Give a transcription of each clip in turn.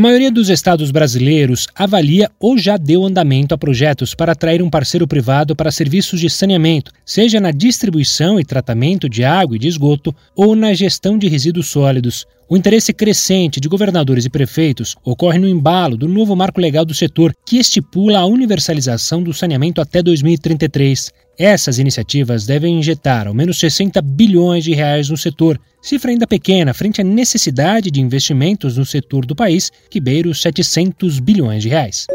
A maioria dos estados brasileiros avalia ou já deu andamento a projetos para atrair um parceiro privado para serviços de saneamento, seja na distribuição e tratamento de água e de esgoto ou na gestão de resíduos sólidos. O interesse crescente de governadores e prefeitos ocorre no embalo do novo marco legal do setor, que estipula a universalização do saneamento até 2033. Essas iniciativas devem injetar ao menos 60 bilhões de reais no setor, cifra ainda pequena frente à necessidade de investimentos no setor do país, que beira os 700 bilhões de reais.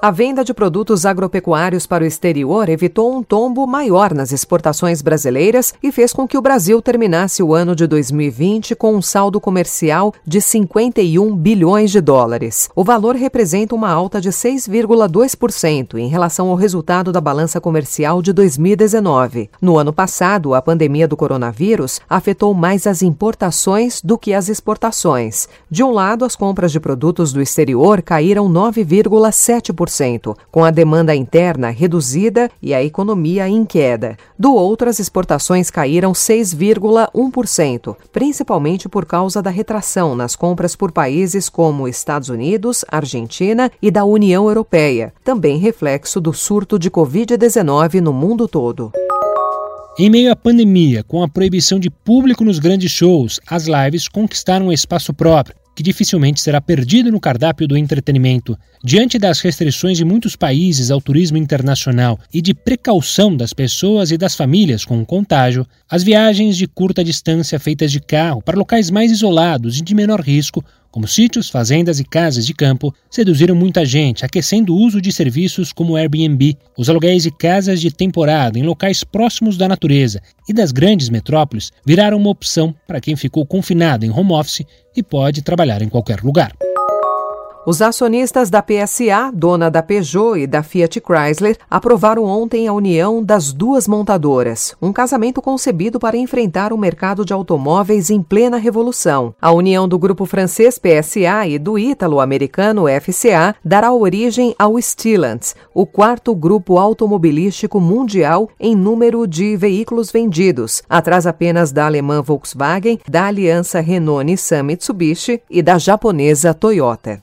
A venda de produtos agropecuários para o exterior evitou um tombo maior nas exportações brasileiras e fez com que o Brasil terminasse o ano de 2020 com um saldo comercial de 51 bilhões de dólares. O valor representa uma alta de 6,2% em relação ao resultado da balança comercial de 2019. No ano passado, a pandemia do coronavírus afetou mais as importações do que as exportações. De um lado, as compras de produtos do exterior caíram 9,7% com a demanda interna reduzida e a economia em queda. Do outro, as exportações caíram 6,1%, principalmente por causa da retração nas compras por países como Estados Unidos, Argentina e da União Europeia, também reflexo do surto de Covid-19 no mundo todo. Em meio à pandemia, com a proibição de público nos grandes shows, as lives conquistaram um espaço próprio que dificilmente será perdido no cardápio do entretenimento. Diante das restrições de muitos países ao turismo internacional e de precaução das pessoas e das famílias com o contágio, as viagens de curta distância feitas de carro para locais mais isolados e de menor risco como sítios, fazendas e casas de campo, seduziram muita gente, aquecendo o uso de serviços como Airbnb, os aluguéis de casas de temporada em locais próximos da natureza e das grandes metrópoles viraram uma opção para quem ficou confinado em home office e pode trabalhar em qualquer lugar. Os acionistas da PSA, dona da Peugeot e da Fiat Chrysler, aprovaram ontem a união das duas montadoras, um casamento concebido para enfrentar o mercado de automóveis em plena revolução. A união do grupo francês PSA e do ítalo-americano FCA dará origem ao Stellantis, o quarto grupo automobilístico mundial em número de veículos vendidos, atrás apenas da alemã Volkswagen, da aliança Renault-Nissan-Mitsubishi e da japonesa Toyota.